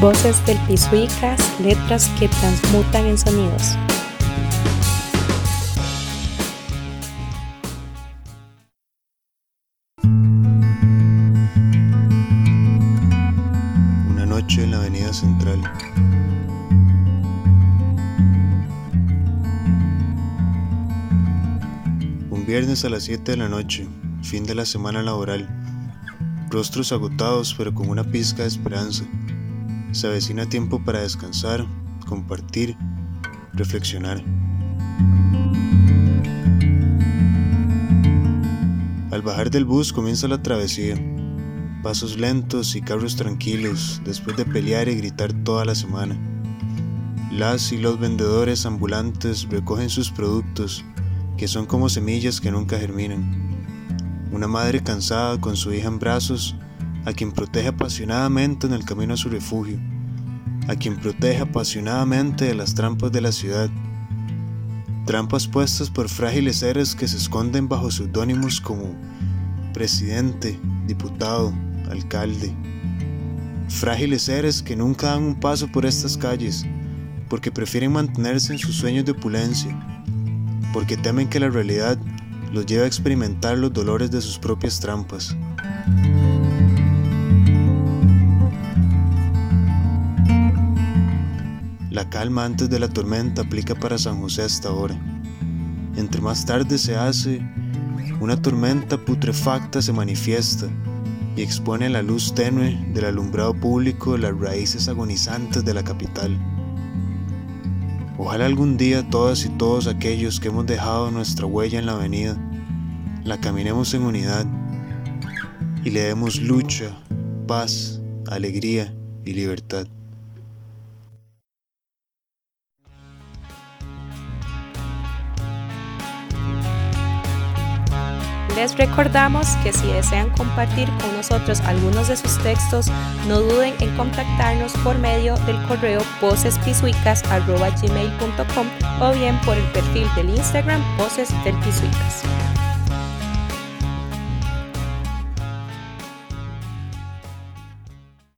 Voces del Pisuicas, letras que transmutan en sonidos. Una noche en la avenida central. Un viernes a las 7 de la noche, fin de la semana laboral. Rostros agotados pero con una pizca de esperanza. Se avecina tiempo para descansar, compartir, reflexionar. Al bajar del bus comienza la travesía. Pasos lentos y carros tranquilos después de pelear y gritar toda la semana. Las y los vendedores ambulantes recogen sus productos, que son como semillas que nunca germinan. Una madre cansada con su hija en brazos, a quien protege apasionadamente en el camino a su refugio, a quien protege apasionadamente de las trampas de la ciudad. Trampas puestas por frágiles seres que se esconden bajo seudónimos como presidente, diputado, alcalde. Frágiles seres que nunca dan un paso por estas calles, porque prefieren mantenerse en sus sueños de opulencia, porque temen que la realidad los lleve a experimentar los dolores de sus propias trampas. La calma antes de la tormenta aplica para San José hasta ahora. Entre más tarde se hace, una tormenta putrefacta se manifiesta y expone la luz tenue del alumbrado público las raíces agonizantes de la capital. Ojalá algún día todas y todos aquellos que hemos dejado nuestra huella en la avenida, la caminemos en unidad y le demos lucha, paz, alegría y libertad. Les recordamos que si desean compartir con nosotros algunos de sus textos, no duden en contactarnos por medio del correo vocespisuicas.gmail.com o bien por el perfil del Instagram Voces del Pisuicas.